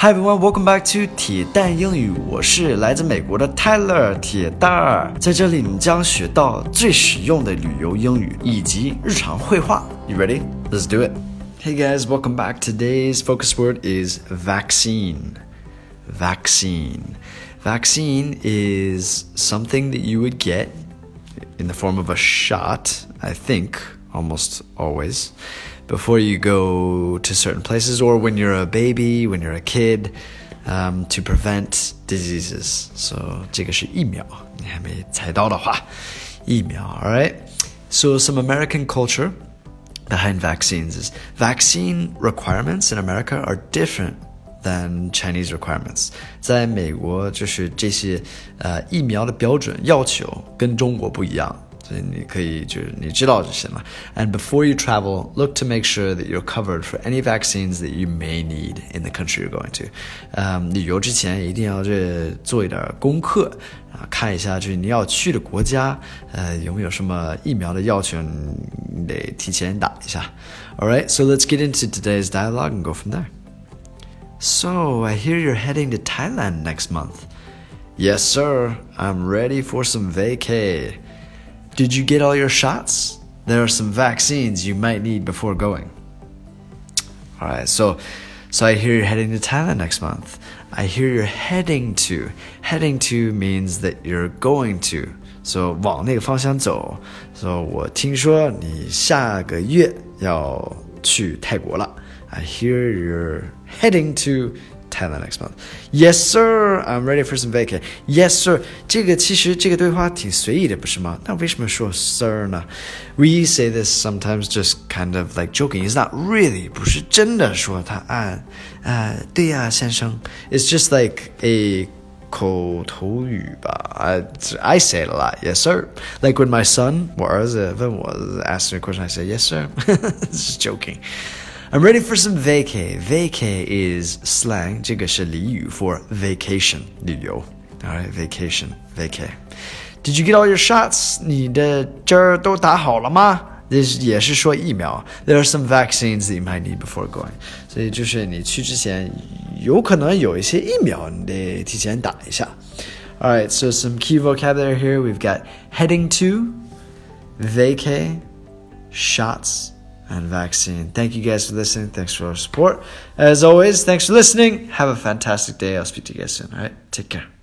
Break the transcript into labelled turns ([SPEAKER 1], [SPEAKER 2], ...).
[SPEAKER 1] Hi everyone, welcome back to 铁蛋英语。我是来自美国的 Tyler 铁蛋儿，在这里你将学到最实用的旅游英语以及日常会话。You ready? Let's do it. Hey guys, welcome back. Today's focus word is vaccine. Vaccine. Vaccine is something that you would get in the form of a shot, I think, almost always before you go to certain places or when you're a baby, when you're a kid, um, to prevent diseases. So 这个是疫苗，你还没猜到的话，疫苗. All right. So some American culture behind vaccines is vaccine requirements in America are different than Chinese requirements. 在美国，就是这些呃疫苗的标准要求跟中国不一样。 所以你可以就是你知道就行了。And before you travel, look to make sure that you're covered for any vaccines that you may need in the country you're going to. 嗯，旅游之前一定要这做一点功课啊，看一下就是你要去的国家，呃，有没有什么疫苗的要求，你得提前打一下。All right, so let's get into today's dialogue and go from there. So I hear you're heading to Thailand next month. Yes, sir. I'm ready for some vacay. Did you get all your shots? There are some vaccines you might need before going. All right, so so I hear you're heading to Thailand next month. I hear you're heading to. Heading to means that you're going to. So 往那个方向走。So 我听说你下个月要去泰国了。I hear you're heading to Thailand next month. Yes, sir. I'm ready for some vacay. Yes, sir. 这个其实这个对话挺随意的，不是吗？那为什么说 sir 呢？We say this sometimes just kind of like joking. It's not really 不是真的说他按呃对呀，先生。It's just like a 口头语吧。I I say it a lot. Yes, sir. Like when my son 我儿子问我 ask me a question, I say yes, sir. Just joking. I'm ready for some vacay. Vacay is slang. 这个是俚语 for vacation 旅游。Alright, vacation, vacay. Did you get all your shots? 你的针儿都打好了吗？这也是说疫苗。There are some vaccines that you might need before going. 所以就是你去之前，有可能有一些疫苗你得提前打一下。Alright, so some key vocabulary here. We've got heading to, vacay, shots and vaccine. Thank you guys for listening. Thanks for your support. As always, thanks for listening. Have a fantastic day. I'll speak to you guys soon. All right. Take care.